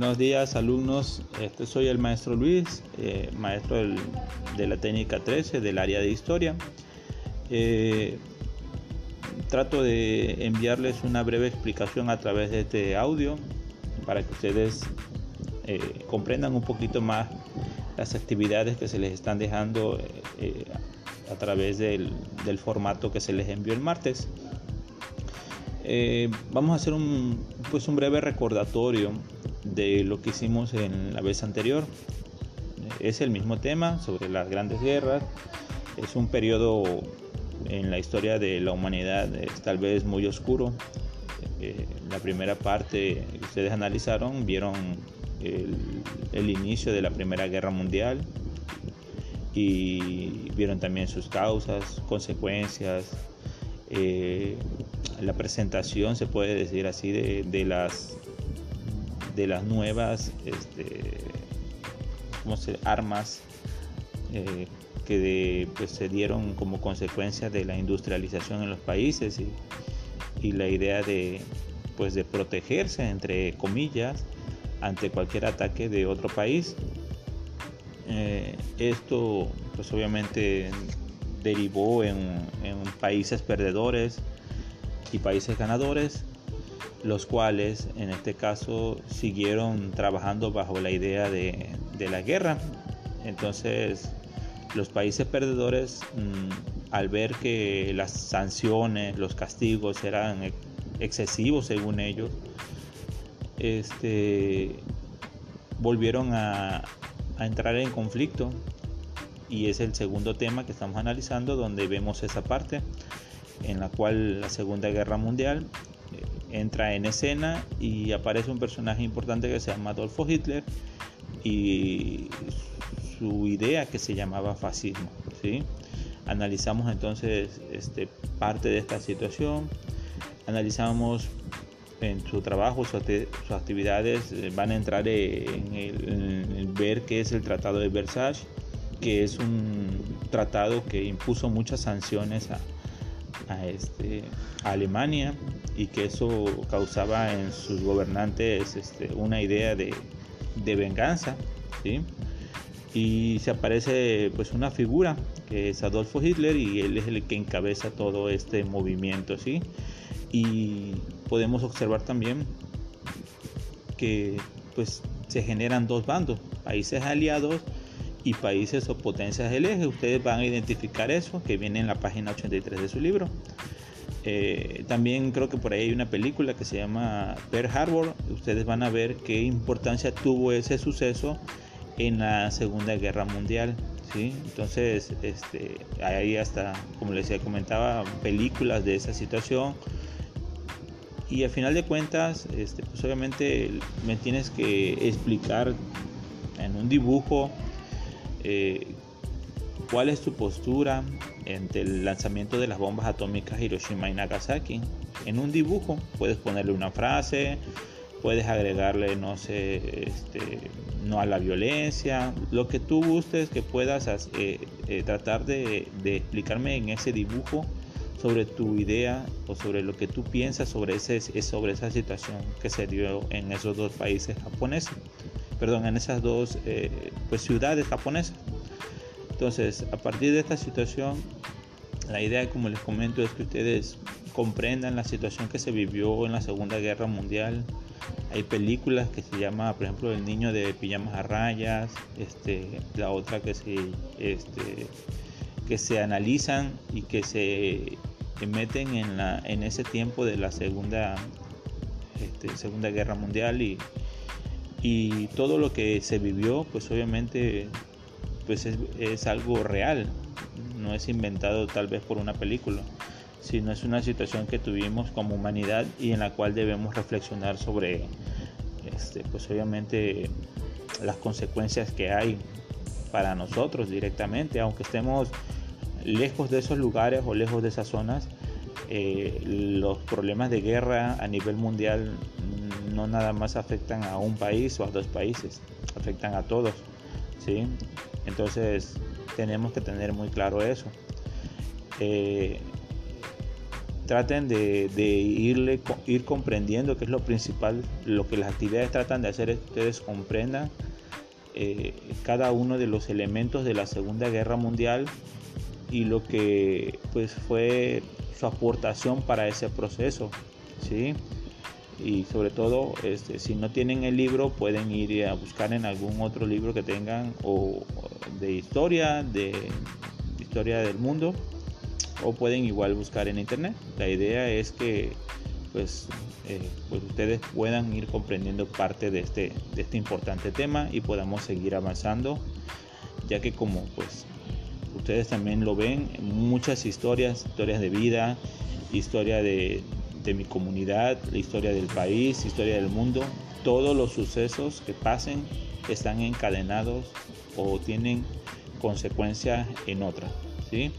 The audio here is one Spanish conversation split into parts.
Buenos días alumnos, este, soy el maestro Luis, eh, maestro de la técnica 13 del área de historia. Eh, trato de enviarles una breve explicación a través de este audio para que ustedes eh, comprendan un poquito más las actividades que se les están dejando a través del, formato que se les envió el martes. vamos a hacer un, pues un breve recordatorio de lo que hicimos en la vez anterior. Es el mismo tema sobre las grandes guerras. Es un periodo en la historia de la humanidad tal vez muy oscuro. Eh, la primera parte que ustedes analizaron vieron el, inicio de la Primera Guerra Mundial y vieron también sus causas, consecuencias, eh, la presentación, se puede decir así, de las de las nuevas este, armas eh, que pues, se dieron como consecuencia de la industrialización en los países y, la idea de, pues, de protegerse, entre comillas, ante cualquier ataque de otro país. Eh, esto pues obviamente derivó en países perdedores y países ganadores los cuales en este caso siguieron trabajando bajo la idea de, la guerra. Entonces los países perdedores mm, al ver que las sanciones, los castigos eran excesivos según ellos, este, volvieron a, a entrar en conflicto y es el segundo tema que estamos analizando donde vemos esa parte en la cual la Segunda Guerra Mundial entra en escena y aparece un personaje importante que se llama Adolfo Hitler y su idea que se llamaba fascismo. ¿sí? Analizamos entonces este, parte de esta situación, analizamos en su trabajo, sus, actividades eh, van a entrar en el, ver qué es el Tratado de Versailles, que es un tratado que impuso muchas sanciones a, este, a Alemania y que eso causaba en sus gobernantes este, una idea de, venganza. Y se aparece pues una figura que es Adolfo Hitler y él es el que encabeza todo este movimiento. ¿sí? Y podemos observar también que pues se generan dos bandos, países aliados y países o potencias del eje. Ustedes van a identificar eso que viene en la página 83 de su libro. Eh, también creo que por ahí hay una película que se llama Pearl Harbor. Ustedes van a ver qué importancia tuvo ese suceso en la Segunda Guerra Mundial. ¿sí? Entonces, este, hay hasta, como les comentaba, películas de esa situación. Y al final de cuentas, este, pues obviamente me tienes que explicar en un dibujo eh, cuál es tu postura entre el lanzamiento de las bombas atómicas Hiroshima y Nagasaki. En un dibujo puedes ponerle una frase, puedes agregarle, no sé, este, no a la violencia, lo que tú gustes que puedas eh, eh, tratar de, explicarme en ese dibujo sobre tu idea o sobre lo que tú piensas sobre, sobre esa situación que se dio en esos dos países japoneses, perdón, en esas dos eh, pues, ciudades japonesas. Entonces, a partir de esta situación, la idea, como les comento, es que ustedes comprendan la situación que se vivió en la Segunda Guerra Mundial. Hay películas que se llama, por ejemplo, El niño de pijamas a rayas, este, la otra que se, este, que se analizan y que se meten en, la, en ese tiempo de la Segunda, este, segunda Guerra Mundial y, y todo lo que se vivió, pues obviamente pues es, algo real, no es inventado tal vez por una película, sino es una situación que tuvimos como humanidad y en la cual debemos reflexionar sobre, este, pues obviamente las consecuencias que hay para nosotros directamente, aunque estemos lejos de esos lugares o lejos de esas zonas, eh, los problemas de guerra a nivel mundial no nada más afectan a un país o a dos países, afectan a todos. ¿sí? Entonces tenemos que tener muy claro eso. Eh, traten de, irle, ir comprendiendo que es lo principal, lo que las actividades tratan de hacer es que ustedes comprendan eh, cada uno de los elementos de la Segunda Guerra Mundial y lo que pues fue su aportación para ese proceso, ¿sí? Y sobre todo, este, si no tienen el libro, pueden ir a buscar en algún otro libro que tengan o de historia, de historia del mundo, o pueden igual buscar en internet. La idea es que pues, eh, pues ustedes puedan ir comprendiendo parte de este, de este importante tema y podamos seguir avanzando, ya que como pues ustedes también lo ven, muchas historias, historias de vida, historia de, de mi comunidad, la historia del país, historia del mundo, todos los sucesos que pasen están encadenados o tienen consecuencias en otra, ¿sí?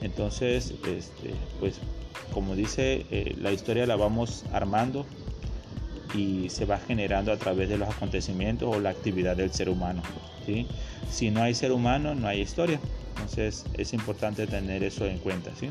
Entonces, este, pues como dice, eh, la historia la vamos armando y se va generando a través de los acontecimientos o la actividad del ser humano. ¿sí? Si no hay ser humano, no hay historia. Entonces es importante tener eso en cuenta. ¿sí?